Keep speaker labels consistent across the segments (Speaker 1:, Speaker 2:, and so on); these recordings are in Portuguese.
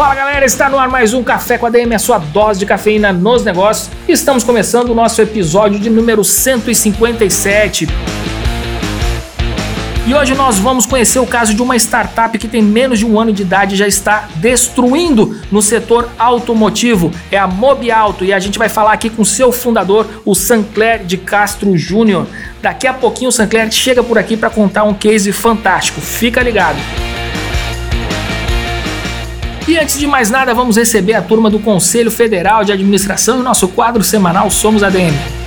Speaker 1: Fala galera, está no ar mais um Café com a DM, a sua dose de cafeína nos negócios. Estamos começando o nosso episódio de número 157. E hoje nós vamos conhecer o caso de uma startup que tem menos de um ano de idade e já está destruindo no setor automotivo. É a Mobiauto e a gente vai falar aqui com seu fundador, o Sancler de Castro Júnior. Daqui a pouquinho o Sancler chega por aqui para contar um case fantástico. Fica ligado. E antes de mais nada, vamos receber a turma do Conselho Federal de Administração e nosso quadro semanal Somos ADM.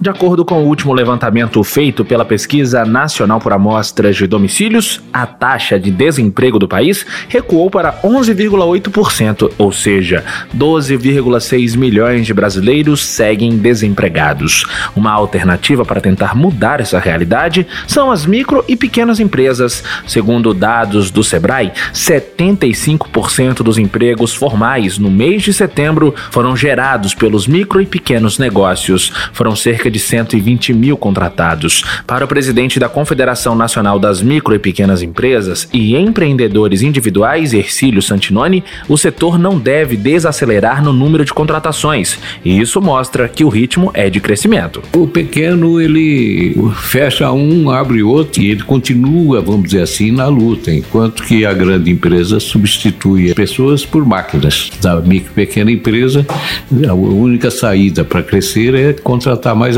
Speaker 2: De acordo com o último levantamento feito pela Pesquisa Nacional por Amostras de Domicílios, a taxa de desemprego do país recuou para 11,8%, ou seja, 12,6 milhões de brasileiros seguem desempregados. Uma alternativa para tentar mudar essa realidade são as micro e pequenas empresas. Segundo dados do Sebrae, 75% dos empregos formais no mês de setembro foram gerados pelos micro e pequenos negócios. Foram cerca de 120 mil contratados. Para o presidente da Confederação Nacional das Micro e Pequenas Empresas e Empreendedores Individuais, Ercílio Santinoni, o setor não deve desacelerar no número de contratações, e isso mostra que o ritmo é de crescimento.
Speaker 3: O pequeno, ele fecha um, abre outro, e ele continua, vamos dizer assim, na luta, enquanto que a grande empresa substitui pessoas por máquinas. Da micro e pequena empresa, a única saída para crescer é contratar mais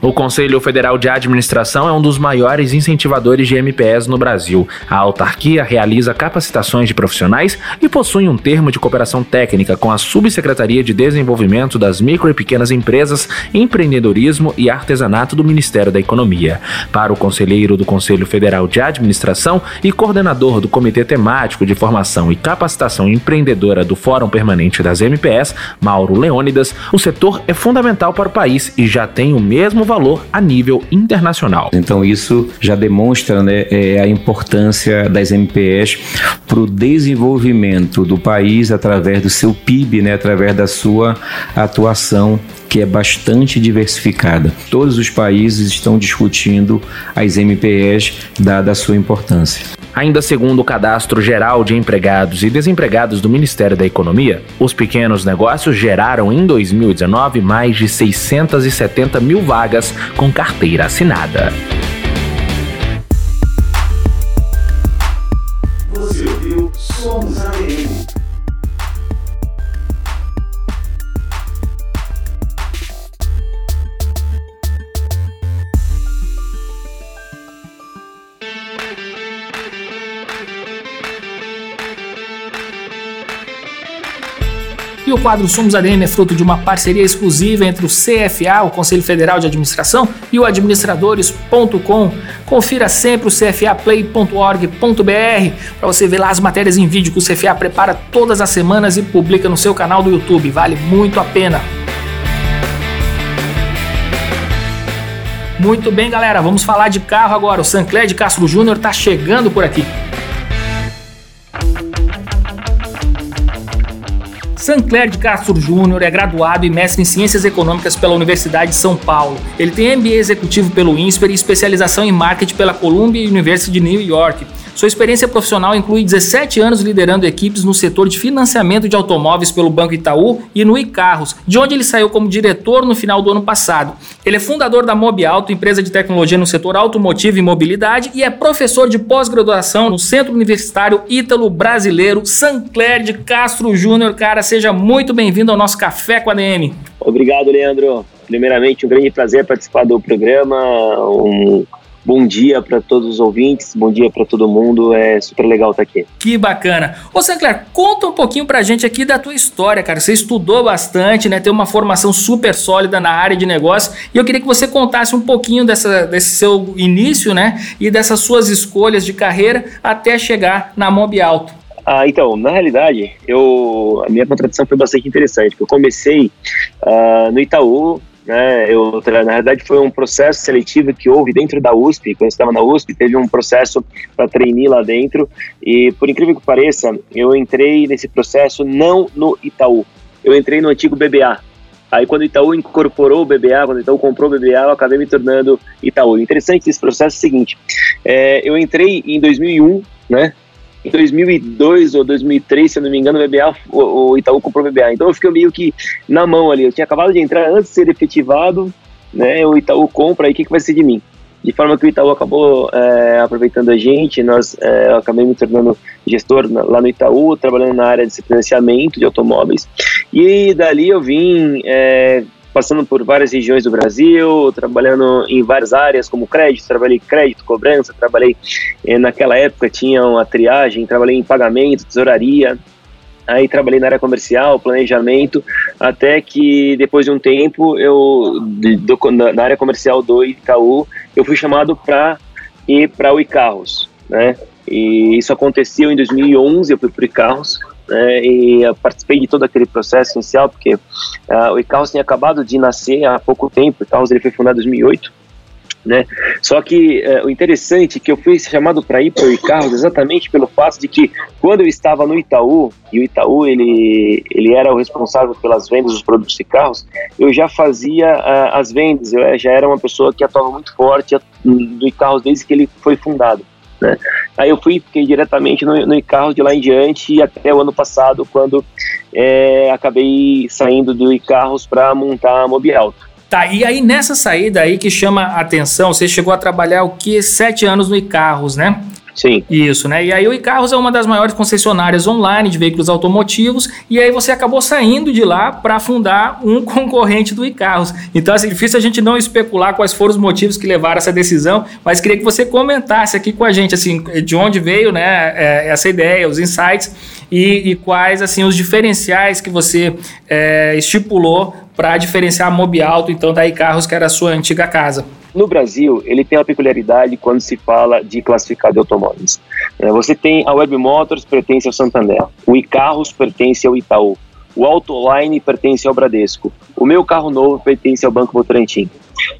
Speaker 2: O Conselho Federal de Administração é um dos maiores incentivadores de MPS no Brasil. A autarquia realiza capacitações de profissionais e possui um termo de cooperação técnica com a Subsecretaria de Desenvolvimento das Micro e Pequenas Empresas, Empreendedorismo e Artesanato do Ministério da Economia. Para o conselheiro do Conselho Federal de Administração e coordenador do Comitê Temático de Formação e Capacitação Empreendedora do Fórum Permanente das MPS, Mauro Leônidas, o setor é fundamental para o país e já tem o mesmo valor a nível internacional.
Speaker 4: Então isso já demonstra né, é, a importância das MPS para o desenvolvimento do país através do seu PIB, né, através da sua atuação que é bastante diversificada. Todos os países estão discutindo as MPS dada a sua importância.
Speaker 2: Ainda segundo o Cadastro Geral de Empregados e Desempregados do Ministério da Economia, os pequenos negócios geraram em 2019 mais de 670 mil vagas com carteira assinada.
Speaker 1: E o quadro Somos ADM é fruto de uma parceria exclusiva entre o CFA, o Conselho Federal de Administração, e o administradores.com. Confira sempre o cfaplay.org.br para você ver lá as matérias em vídeo que o CFA prepara todas as semanas e publica no seu canal do YouTube. Vale muito a pena. Muito bem, galera, vamos falar de carro agora. O Sancler de Castro Júnior está chegando por aqui. Sancler de Castro Júnior é graduado e mestre em Ciências Econômicas pela Universidade de São Paulo. Ele tem MBA executivo pelo INSPER e especialização em marketing pela Columbia University de New York. Sua experiência profissional inclui 17 anos liderando equipes no setor de financiamento de automóveis pelo Banco Itaú e no iCarros, de onde ele saiu como diretor no final do ano passado. Ele é fundador da Mob Auto, empresa de tecnologia no setor automotivo e mobilidade, e é professor de pós-graduação no Centro Universitário Ítalo Brasileiro Sancler de Castro Júnior. Cara, seja muito bem-vindo ao nosso Café com a DM.
Speaker 5: Obrigado, Leandro. Primeiramente, um grande prazer participar do programa. Um bom dia para todos os ouvintes, bom dia para todo mundo. É super legal estar aqui.
Speaker 1: Que bacana. Ô, Sinclair, conta um pouquinho pra gente aqui da tua história, cara. Você estudou bastante, né? Tem uma formação super sólida na área de negócio. E eu queria que você contasse um pouquinho dessa, desse seu início, né? E dessas suas escolhas de carreira até chegar na Mob Alto.
Speaker 5: Ah, então, na realidade, eu, a minha contratação foi bastante interessante. Eu comecei uh, no Itaú, né? Eu, na verdade, foi um processo seletivo que houve dentro da USP. Quando eu estava na USP, teve um processo para treinar lá dentro. E, por incrível que pareça, eu entrei nesse processo não no Itaú. Eu entrei no antigo BBA. Aí, quando o Itaú incorporou o BBA, quando o Itaú comprou o BBA, eu acabei me tornando Itaú. Interessante desse processo é o seguinte: é, eu entrei em 2001, né? Em 2002 ou 2003, se eu não me engano, o BBA, o, Itaú comprou o BBA. Então eu fiquei meio que na mão ali. Eu tinha acabado de entrar antes de ser efetivado, né? O Itaú compra, aí o que, que vai ser de mim? De forma que o Itaú acabou é, aproveitando a gente, nós é, eu acabei me tornando gestor na, lá no Itaú, trabalhando na área de financiamento de automóveis. E dali eu vim é, passando por várias regiões do Brasil, trabalhando em várias áreas, como crédito, trabalhei crédito, cobrança, trabalhei, eh, naquela época tinha uma triagem, trabalhei em pagamento, tesouraria, aí trabalhei na área comercial, planejamento, até que depois de um tempo, eu, do, na área comercial do Itaú, eu fui chamado para ir para o iCarros, né, e isso aconteceu em 2011, eu fui para o iCarros, né, e participei de todo aquele processo inicial, porque uh, o Icarus tinha acabado de nascer há pouco tempo, o Icarus ele foi fundado em 2008, né? Só que uh, o interessante é que eu fui chamado para ir para o Icarus exatamente pelo fato de que quando eu estava no Itaú, e o Itaú ele, ele era o responsável pelas vendas dos produtos de carros, eu já fazia uh, as vendas, eu já era uma pessoa que atuava muito forte do Icarus desde que ele foi fundado. Né? Aí eu fui, fiquei diretamente no, no Icarros de lá em diante até o ano passado, quando é, acabei saindo do Icarros para montar a Mobi Alto.
Speaker 1: Tá, e aí nessa saída aí que chama a atenção, você chegou a trabalhar o que? Sete anos no Icarros, né?
Speaker 5: Sim.
Speaker 1: Isso, né? E aí o Icarros é uma das maiores concessionárias online de veículos automotivos e aí você acabou saindo de lá para fundar um concorrente do Icarros. Então, assim, difícil a gente não especular quais foram os motivos que levaram essa decisão, mas queria que você comentasse aqui com a gente, assim, de onde veio, né, é, essa ideia, os insights e, e quais, assim, os diferenciais que você é, estipulou para diferenciar a Mobi Alto, então, da Icarros, que era a sua antiga casa.
Speaker 5: No Brasil, ele tem uma peculiaridade quando se fala de classificado de automóveis. É, você tem a Web Motors, pertence ao Santander. O iCarros pertence ao Itaú. O Autoline pertence ao Bradesco. O meu carro novo pertence ao Banco Votorantim.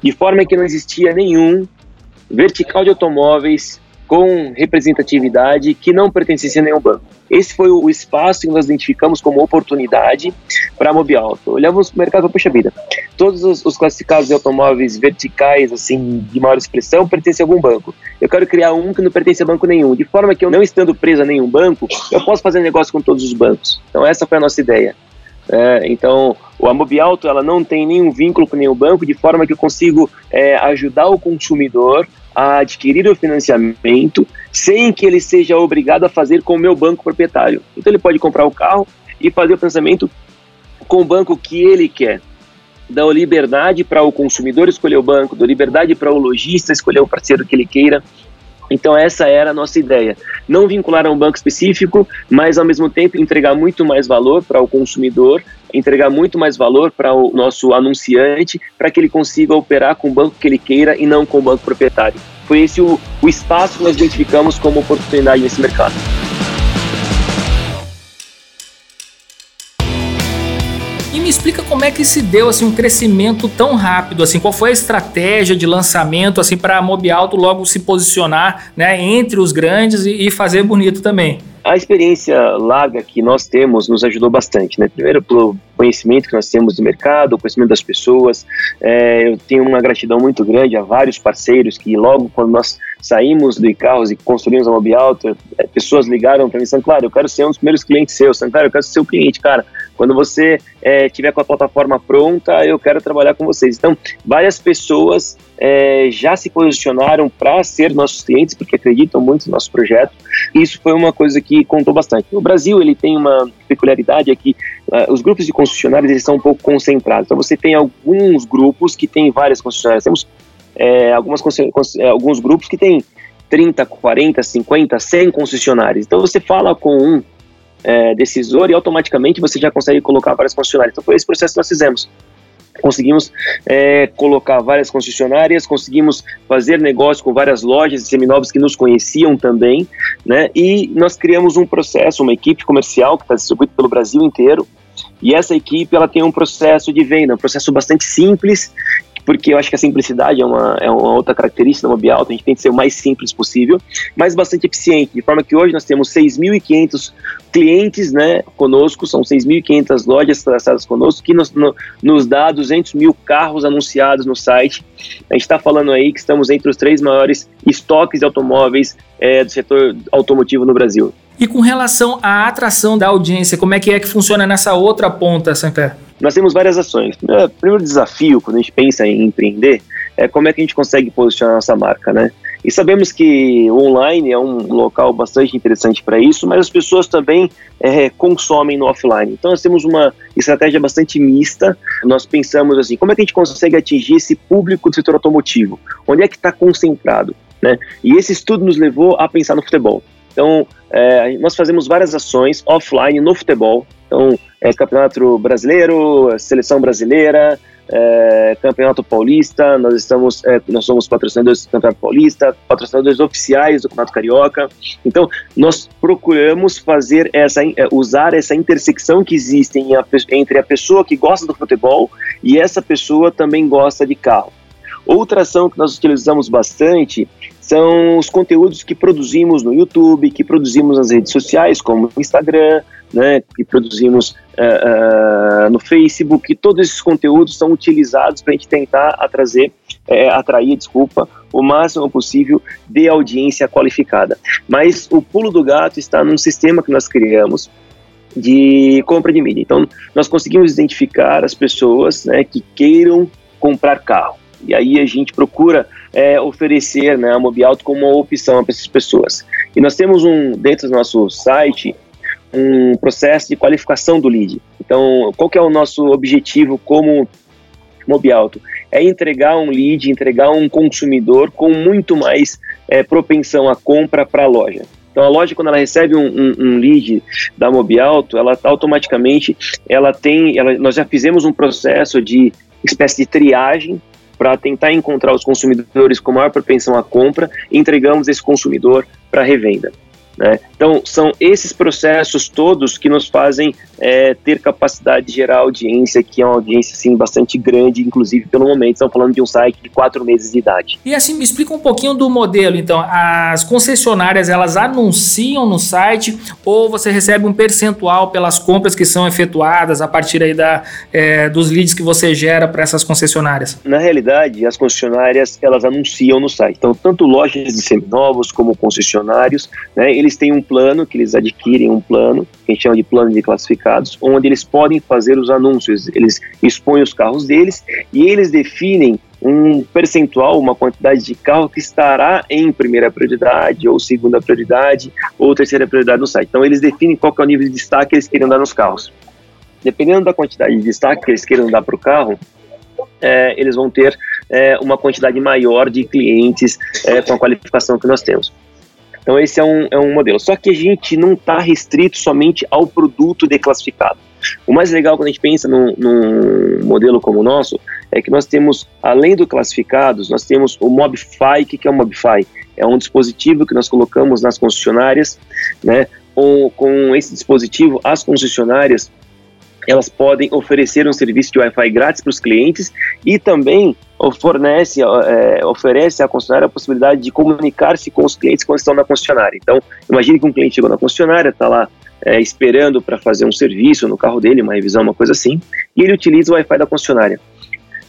Speaker 5: De forma que não existia nenhum vertical de automóveis com representatividade que não pertencesse a nenhum banco. Esse foi o espaço que nós identificamos como oportunidade para a Mobialto. Olhamos para o mercado, puxa vida, todos os, os, classificados de automóveis verticais, assim, de maior expressão, pertencem a algum banco. Eu quero criar um que não pertence a banco nenhum, de forma que eu não estando preso a nenhum banco, eu posso fazer negócio com todos os bancos. Então essa foi a nossa ideia. É, então, a Mobialto ela não tem nenhum vínculo com nenhum banco, de forma que eu consigo é, ajudar o consumidor a adquirir o financiamento sem que ele seja obrigado a fazer com o meu banco proprietário. Então ele pode comprar o carro e fazer o financiamento com o banco que ele quer. Dá liberdade para o consumidor escolher o banco, dá liberdade para o lojista escolher o parceiro que ele queira. Então essa era a nossa ideia. Não vincular a um banco específico, mas ao mesmo tempo entregar muito mais valor para o consumidor, entregar muito mais valor para o nosso anunciante, para que ele consiga operar com o banco que ele queira e não com o banco proprietário. Foi esse o, o espaço que nós identificamos como oportunidade nesse mercado.
Speaker 1: Me explica como é que se deu assim um crescimento tão rápido assim, qual foi a estratégia de lançamento assim para a Mobialto logo se posicionar, né, entre os grandes e, e fazer bonito também.
Speaker 5: A experiência larga que nós temos nos ajudou bastante, né? Primeiro pelo conhecimento que nós temos do mercado, o conhecimento das pessoas. É, eu tenho uma gratidão muito grande a vários parceiros que logo quando nós saímos do Icarros e construímos a Mobialto, é, pessoas ligaram para mim, São Claro, eu quero ser um dos primeiros clientes seus, Claro, eu quero ser seu cliente, cara. Quando você é, tiver com a plataforma pronta, eu quero trabalhar com vocês. Então, várias pessoas é, já se posicionaram para ser nossos clientes, porque acreditam muito no nosso projeto. E isso foi uma coisa que contou bastante. O Brasil ele tem uma peculiaridade é que uh, os grupos de concessionários eles são um pouco concentrados. Então você tem alguns grupos que têm várias concessionárias. Temos é, algumas, é, alguns grupos que têm 30, 40, 50, 100 concessionários. Então você fala com um é, decisor e automaticamente você já consegue colocar várias concessionárias. Então foi esse processo que nós fizemos. Conseguimos é, colocar várias concessionárias, conseguimos fazer negócio com várias lojas e seminovos que nos conheciam também, né? E nós criamos um processo, uma equipe comercial que está distribuída pelo Brasil inteiro. E essa equipe ela tem um processo de venda, um processo bastante simples porque eu acho que a simplicidade é uma, é uma outra característica da Mobialto, a gente tem que ser o mais simples possível, mas bastante eficiente, de forma que hoje nós temos 6.500 clientes né, conosco, são 6.500 lojas cadastradas conosco, que nos, no, nos dá 200 mil carros anunciados no site. A gente está falando aí que estamos entre os três maiores estoques de automóveis é, do setor automotivo no Brasil.
Speaker 1: E com relação à atração da audiência, como é que é que funciona nessa outra ponta, Sampé?
Speaker 5: Nós temos várias ações. O primeiro desafio, quando a gente pensa em empreender, é como é que a gente consegue posicionar nossa marca, né? E sabemos que o online é um local bastante interessante para isso, mas as pessoas também é, consomem no offline. Então nós temos uma estratégia bastante mista. Nós pensamos assim, como é que a gente consegue atingir esse público do setor automotivo? Onde é que está concentrado? Né? E esse estudo nos levou a pensar no futebol. Então, é, nós fazemos várias ações offline no futebol. Então, é, Campeonato Brasileiro, Seleção Brasileira, é, Campeonato Paulista, nós estamos, é, nós somos patrocinadores do Campeonato Paulista, patrocinadores oficiais do Campeonato Carioca. Então, nós procuramos fazer essa, é, usar essa intersecção que existe entre a pessoa que gosta do futebol e essa pessoa também gosta de carro. Outra ação que nós utilizamos bastante são os conteúdos que produzimos no YouTube, que produzimos nas redes sociais, como Instagram, né, que produzimos uh, uh, no Facebook, todos esses conteúdos são utilizados para a gente tentar atrazer, é, atrair, desculpa, o máximo possível de audiência qualificada. Mas o pulo do gato está num sistema que nós criamos de compra de mídia. Então, nós conseguimos identificar as pessoas né, que queiram comprar carro. E aí a gente procura é, oferecer né, a Mobialto como uma opção para essas pessoas. E nós temos um, dentro do nosso site, um processo de qualificação do lead. Então, qual que é o nosso objetivo como Mobialto? É entregar um lead, entregar um consumidor com muito mais é, propensão à compra para a loja. Então a loja quando ela recebe um, um, um lead da Mobialto, ela automaticamente ela tem, ela, nós já fizemos um processo de espécie de triagem para tentar encontrar os consumidores com maior propensão à compra entregamos esse consumidor para revenda. Né? Então, são esses processos todos que nos fazem é, ter capacidade de gerar audiência, que é uma audiência assim, bastante grande, inclusive pelo momento. Estamos falando de um site de quatro meses de idade.
Speaker 1: E assim, me explica um pouquinho do modelo. Então, as concessionárias elas anunciam no site ou você recebe um percentual pelas compras que são efetuadas a partir aí da, é, dos leads que você gera para essas concessionárias?
Speaker 5: Na realidade, as concessionárias elas anunciam no site. Então, tanto lojas de seminovos como concessionários, né, eles têm um plano que eles adquirem um plano, que a gente chama de plano de classificados, onde eles podem fazer os anúncios. Eles expõem os carros deles e eles definem um percentual, uma quantidade de carro que estará em primeira prioridade, ou segunda prioridade, ou terceira prioridade no site. Então, eles definem qual é o nível de destaque que eles querem dar nos carros. Dependendo da quantidade de destaque que eles queiram dar para o carro, é, eles vão ter é, uma quantidade maior de clientes é, com a qualificação que nós temos. Então esse é um, é um modelo. Só que a gente não está restrito somente ao produto declassificado. O mais legal quando a gente pensa num, num, modelo como o nosso é que nós temos, além do classificados, nós temos o Mobify. O que é o Mobify? É um dispositivo que nós colocamos nas concessionárias, né? Com, com esse dispositivo, as concessionárias elas podem oferecer um serviço de Wi-Fi grátis para os clientes e também fornece, é, oferece à concessionária a possibilidade de comunicar-se com os clientes quando estão na concessionária. Então, imagine que um cliente chegou na concessionária, está lá é, esperando para fazer um serviço no carro dele, uma revisão, uma coisa assim, e ele utiliza o Wi-Fi da concessionária.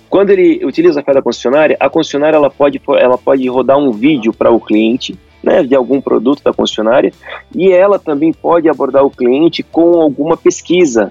Speaker 5: Quando ele utiliza o Wi-Fi da concessionária, a concessionária ela pode, ela pode rodar um vídeo para o cliente né, de algum produto da concessionária e ela também pode abordar o cliente com alguma pesquisa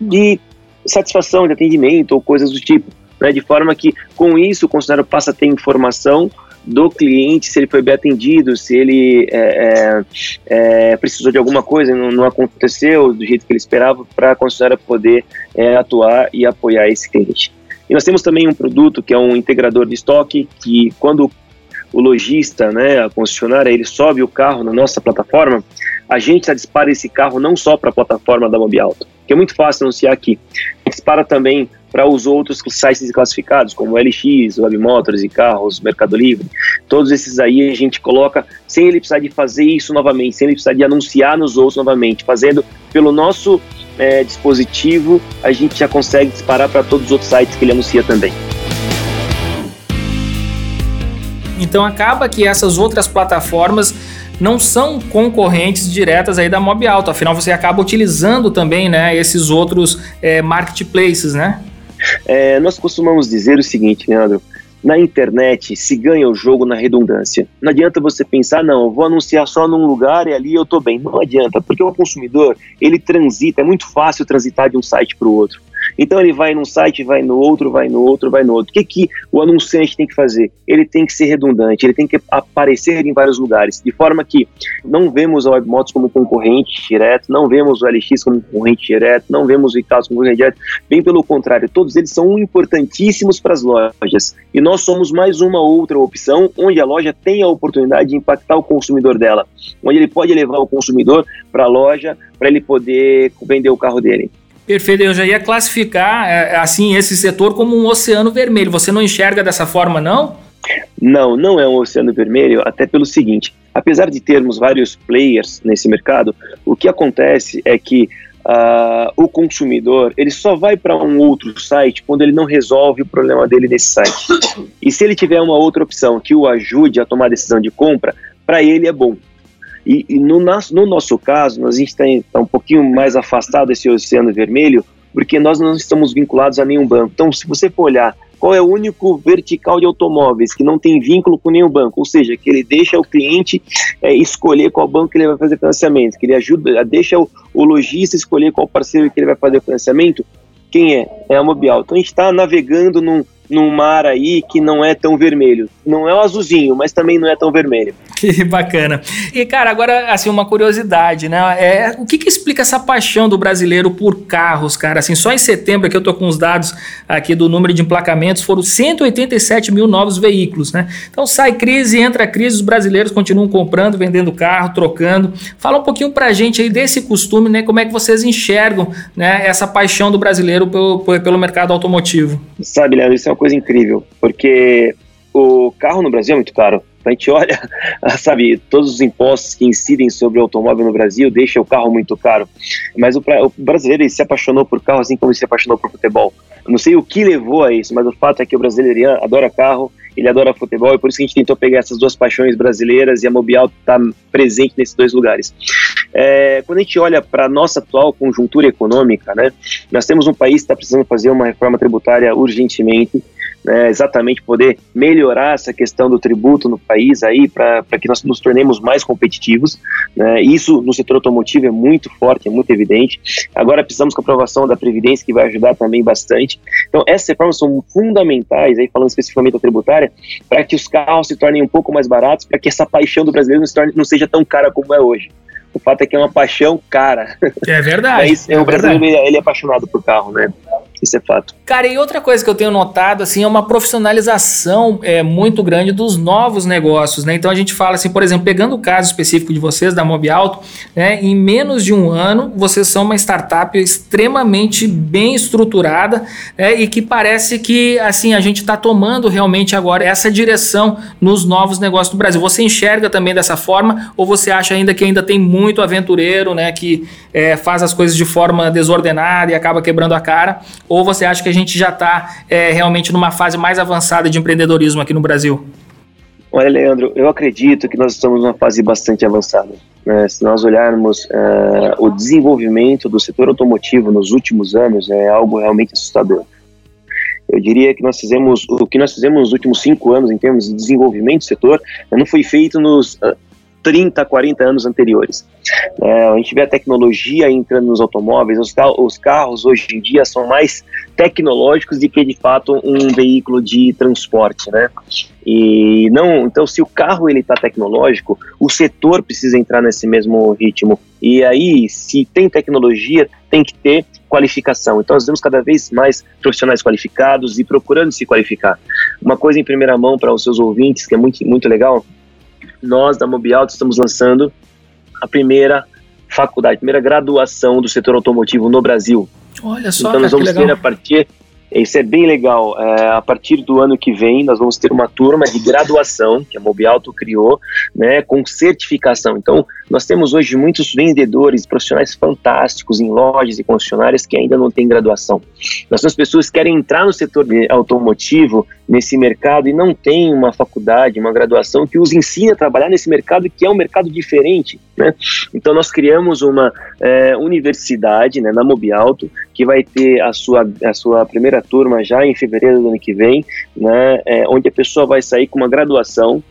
Speaker 5: de satisfação, de atendimento ou coisas do tipo. Né, de forma que, com isso, o concessionário passa a ter informação do cliente, se ele foi bem atendido, se ele é, é, é precisou de alguma coisa, não, não, aconteceu do jeito que ele esperava, para a concessionária poder é, atuar e apoiar esse cliente. E nós temos também um produto que é um integrador de estoque, que quando o lojista, né, a concessionária, ele sobe o carro na nossa plataforma, a gente já dispara esse carro não só para a plataforma da Mobialto, que é muito fácil anunciar aqui, dispara também para os outros sites classificados, como LX, Web Motors e Carros, Mercado Livre. Todos esses aí a gente coloca sem ele precisar de fazer isso novamente, sem ele precisar de anunciar nos outros novamente, fazendo pelo nosso é, dispositivo, a gente já consegue disparar para todos os outros sites que ele anuncia também.
Speaker 1: Então acaba que essas outras plataformas não são concorrentes diretas aí da Mob Alto, afinal você acaba utilizando também né, esses outros é, marketplaces, né?
Speaker 5: É, nós costumamos dizer o seguinte, Leandro, na internet se ganha o jogo na redundância. Não adianta você pensar, não, vou anunciar só num lugar e ali eu estou bem. Não adianta, porque o consumidor, ele transita, é muito fácil transitar de um site para o outro. Então ele vai num site, vai no outro, vai no outro, vai no outro. O que, que o anunciante tem que fazer? Ele tem que ser redundante, ele tem que aparecer em vários lugares, de forma que não vemos a Webmotos como concorrente direto, não vemos o LX como concorrente direto, não vemos o Icas como concorrente direto, bem pelo contrário, todos eles são importantíssimos para as lojas. E nós somos mais uma outra opção onde a loja tem a oportunidade de impactar o consumidor dela, onde ele pode levar o consumidor para a loja para ele poder vender o carro dele.
Speaker 1: Perfeito, eu já ia classificar é, assim esse setor como um oceano vermelho. Você não enxerga dessa forma, não?
Speaker 5: Não, não é um oceano vermelho, até pelo seguinte: apesar de termos vários players nesse mercado, o que acontece é que uh, o consumidor ele só vai para um outro site quando ele não resolve o problema dele nesse site. E se ele tiver uma outra opção que o ajude a tomar a decisão de compra, para ele é bom. E, e no, nosso, no, nosso caso, nós a gente está tá um pouquinho mais afastado desse oceano vermelho, porque nós não estamos vinculados a nenhum banco. Então, se você for olhar qual é o único vertical de automóveis que não tem vínculo com nenhum banco, ou seja, que ele deixa o cliente é, escolher qual banco que ele vai fazer financiamento, que ele ajuda, deixa o, o lojista escolher qual parceiro que ele vai fazer financiamento, quem é? É a Mobial. Então a gente está navegando num, num mar aí que não é tão vermelho. Não é o azulzinho, mas também não é tão vermelho.
Speaker 1: Que bacana. E, cara, agora, assim, uma curiosidade, né? É, o que, que explica essa paixão do brasileiro por carros, cara? Assim, só em setembro, aqui eu tô com os dados aqui do número de emplacamentos, foram 187 mil novos veículos, né? Então sai crise, entra crise, os brasileiros continuam comprando, vendendo carro, trocando. Fala um pouquinho pra gente aí desse costume, né? Como é que vocês enxergam né, essa paixão do brasileiro pelo, pelo mercado automotivo?
Speaker 5: Sabe, Leandro, isso é uma coisa incrível, porque o carro no Brasil é muito caro. A gente olha, sabe, todos os impostos que incidem sobre o automóvel no Brasil deixa o carro muito caro. Mas o, o brasileiro se apaixonou por carro assim como se apaixonou por futebol. Eu não sei o que levou a isso, mas o fato é que o brasileiro adora carro, ele adora futebol, e por isso que a gente tentou pegar essas duas paixões brasileiras e a Mobial está presente nesses dois lugares. É, quando a gente olha para a nossa atual conjuntura econômica, né, nós temos um país que está precisando fazer uma reforma tributária urgentemente, né, exatamente poder melhorar essa questão do tributo no país aí para que nós nos tornemos mais competitivos. Né, isso no setor automotivo é muito forte, é muito evidente. Agora precisamos com a aprovação da Previdência, que vai ajudar também bastante. Então, essas reformas são fundamentais, aí falando especificamente da tributária, para que os carros se tornem um pouco mais baratos, para que essa paixão do brasileiro não, se torne, não seja tão cara como é hoje. O fato é que é uma paixão cara.
Speaker 1: É verdade.
Speaker 5: Mas, é, o brasileiro ele, ele é apaixonado por carro, né? Isso é fato.
Speaker 1: Cara, e outra coisa que eu tenho notado, assim, é uma profissionalização é, muito grande dos novos negócios, né? Então a gente fala assim, por exemplo, pegando o caso específico de vocês, da Mob Alto, né? Em menos de um ano, vocês são uma startup extremamente bem estruturada né? e que parece que, assim, a gente está tomando realmente agora essa direção nos novos negócios do Brasil. Você enxerga também dessa forma ou você acha ainda que ainda tem muito aventureiro, né? Que é, faz as coisas de forma desordenada e acaba quebrando a cara? Ou você acha que a gente já está é, realmente numa fase mais avançada de empreendedorismo aqui no Brasil?
Speaker 5: Olha, Leandro, eu acredito que nós estamos numa fase bastante avançada. Né? Se nós olharmos é, o desenvolvimento do setor automotivo nos últimos anos, é algo realmente assustador. Eu diria que nós fizemos o que nós fizemos nos últimos cinco anos em termos de desenvolvimento do setor não foi feito nos 30, 40 anos anteriores. É, a gente vê a tecnologia entrando nos automóveis, os, os, carros hoje em dia são mais tecnológicos do que de fato um veículo de transporte, né? E não, então se o carro ele está tecnológico, o setor precisa entrar nesse mesmo ritmo. E aí, se tem tecnologia, tem que ter qualificação. Então, nós vemos cada vez mais profissionais qualificados e procurando se qualificar. Uma coisa em primeira mão para os seus ouvintes, que é muito, muito legal, nós da Mobialto estamos lançando a primeira faculdade, a primeira graduação do setor automotivo no Brasil.
Speaker 1: Olha só,
Speaker 5: então nós vamos ter a partir isso é bem legal. É, a partir do ano que vem, nós vamos ter uma turma de graduação que a Mobialto criou, né, com certificação. Então, nós temos hoje muitos vendedores, profissionais fantásticos em lojas e concessionárias que ainda não têm graduação. Nós temos pessoas que querem entrar no setor automotivo, nesse mercado, e não tem uma faculdade, uma graduação que os ensine a trabalhar nesse mercado, que é um mercado diferente. Né? Então, nós criamos uma é, universidade né, na Mobialto, que vai ter a sua, a sua primeira turma já em fevereiro do ano que vem, né, é, onde a pessoa vai sair com uma graduação,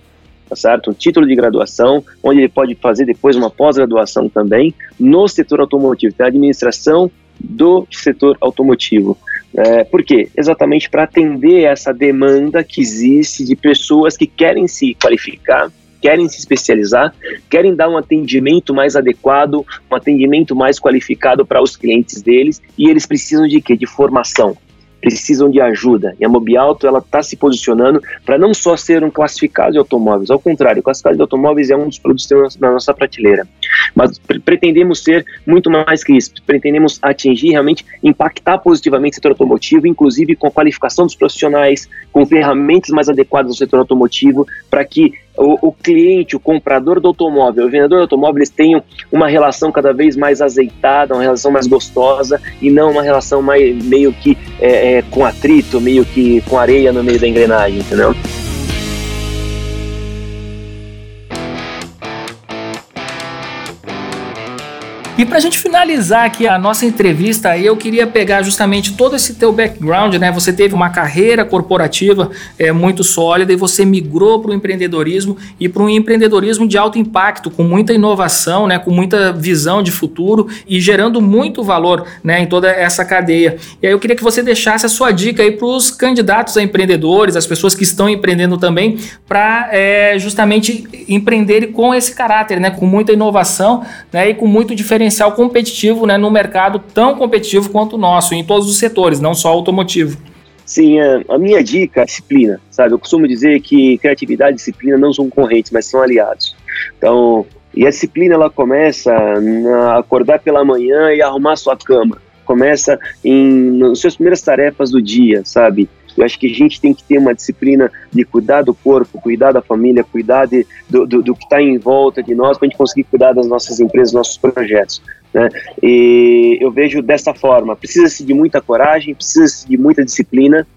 Speaker 5: tá certo? Um título de graduação, onde ele pode fazer depois uma pós-graduação também no setor automotivo, a administração do setor automotivo. É, por quê? Exatamente para atender essa demanda que existe de pessoas que querem se qualificar, querem se especializar, querem dar um atendimento mais adequado, um atendimento mais qualificado para os clientes deles e eles precisam de quê? De formação precisam de ajuda. E a Mobialto ela está se posicionando para não só ser um classificado de automóveis, ao contrário, o classificado de automóveis é um dos produtos temos na nossa prateleira. Mas pre pretendemos ser muito mais que isso. Pretendemos atingir realmente impactar positivamente o setor automotivo, inclusive com a qualificação dos profissionais, com ferramentas mais adequadas ao setor automotivo, para que o, o, cliente, o comprador do automóvel, o vendedor do automóvel, eles tenham uma relação cada vez mais azeitada, uma relação mais gostosa e não uma relação mais, meio que é, é, com atrito, meio que com areia no meio da engrenagem, entendeu?
Speaker 1: E para a gente finalizar aqui a nossa entrevista, eu queria pegar justamente todo esse teu background, né? Você teve uma carreira corporativa é, muito sólida e você migrou para o empreendedorismo e para um empreendedorismo de alto impacto, com muita inovação, né? Com muita visão de futuro e gerando muito valor, né? Em toda essa cadeia. E aí eu queria que você deixasse a sua dica aí para os candidatos a empreendedores, as pessoas que estão empreendendo também, para é, justamente empreender com esse caráter, né? Com muita inovação, né? E com muito diferencial diferencial competitivo né, no mercado tão competitivo quanto o nosso, em todos os setores, não só automotivo.
Speaker 5: Sim, a minha dica é disciplina, sabe? Eu costumo dizer que criatividade e disciplina não são concorrentes, mas são aliados. Então, e a disciplina ela começa a acordar pela manhã e arrumar sua cama. Começa em nas suas primeiras tarefas do dia, sabe? Eu acho que a gente tem que ter uma disciplina de cuidar do corpo, cuidar da família, cuidar de, do, do, do que está em volta de nós, para a gente conseguir cuidar das nossas empresas, nossos projetos. Né? E eu vejo dessa forma: precisa-se de muita coragem, precisa-se de muita disciplina,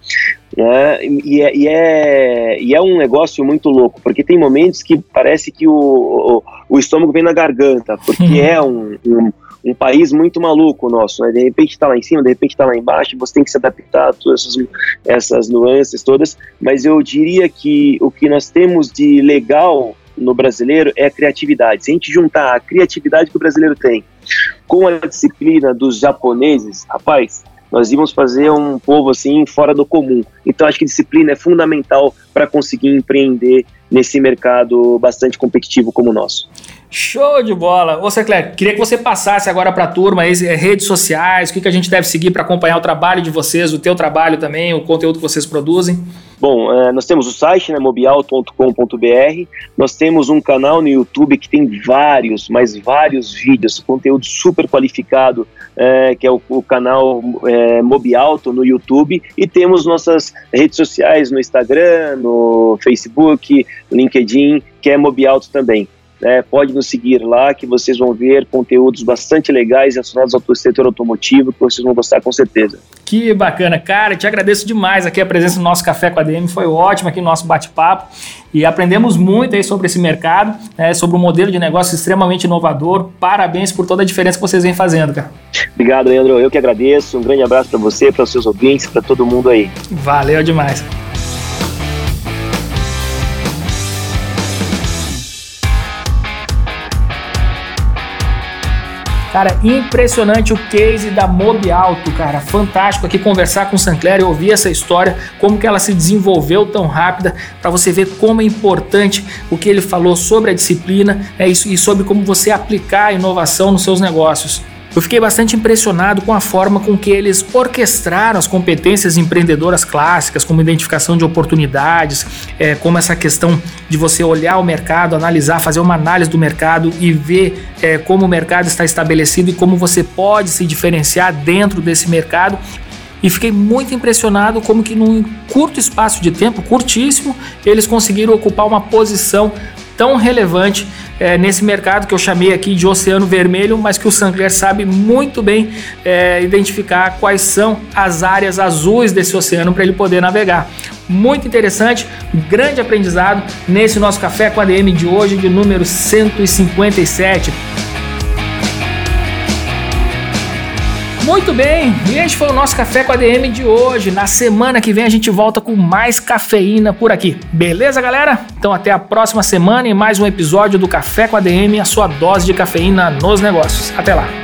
Speaker 5: né? e, é, e, é, e é um negócio muito louco, porque tem momentos que parece que o, o, o estômago vem na garganta, porque é um, um um país muito maluco nosso, né? De repente está lá em cima, de repente está lá embaixo, você tem que se adaptar a todas essas, essas nuances todas, mas eu diria que o que nós temos de legal no brasileiro é a criatividade. Se a gente juntar a criatividade que o brasileiro tem com a disciplina dos japoneses, rapaz, nós íamos fazer um povo assim fora do comum. Então acho que disciplina é fundamental para conseguir empreender nesse mercado bastante competitivo como o nosso.
Speaker 1: Show de bola! Ô, Secler, queria que você passasse agora para a turma aí, é, redes sociais, o que, que a gente deve seguir para acompanhar o trabalho de vocês, o teu trabalho também, o conteúdo que vocês produzem.
Speaker 5: Bom, é, nós temos o site, né, mobial.com.br, nós temos um canal no YouTube que tem vários, mas vários vídeos, conteúdo super qualificado, é, que é o, o canal é, Mobialto no YouTube, e temos nossas redes sociais no Instagram, no Facebook, LinkedIn, que é Mobialto também. É, pode nos seguir lá que vocês vão ver conteúdos bastante legais relacionados ao setor automotivo que vocês vão gostar com certeza.
Speaker 1: Que bacana, cara, te agradeço demais aqui a presença no nosso Café com a DM, foi ótimo aqui no nosso bate-papo e aprendemos muito aí sobre esse mercado, né, sobre um modelo de negócio extremamente inovador. Parabéns por toda a diferença que vocês vêm fazendo, cara.
Speaker 5: Obrigado, Leandro. Eu que agradeço. Um grande abraço para você, para os seus ouvintes, para todo mundo aí.
Speaker 1: Valeu demais. Cara, impressionante o case da Mob Alto, cara. Fantástico aqui conversar com o Sancler e ouvir essa história, como que ela se desenvolveu tão rápida, para você ver como é importante o que ele falou sobre a disciplina né, e sobre como você aplicar a inovação nos seus negócios. Eu fiquei bastante impressionado com a forma com que eles orquestraram as competências empreendedoras clássicas, como identificação de oportunidades, é, como essa questão de você olhar o mercado, analisar, fazer uma análise do mercado e ver é, como o mercado está estabelecido e como você pode se diferenciar dentro desse mercado. E fiquei muito impressionado como que num curto espaço de tempo, curtíssimo, eles conseguiram ocupar uma posição tão relevante é, nesse mercado que eu chamei aqui de Oceano Vermelho, mas que o Sancler sabe muito bem é, identificar quais são as áreas azuis desse oceano para ele poder navegar. Muito interessante, grande aprendizado nesse nosso café com a DM de hoje, de número 157. Muito bem, e este foi o nosso Café com a DM de hoje. Na semana que vem a gente volta com mais cafeína por aqui. Beleza, galera? Então até a próxima semana e mais um episódio do Café com a DM, a sua dose de cafeína nos negócios. Até lá.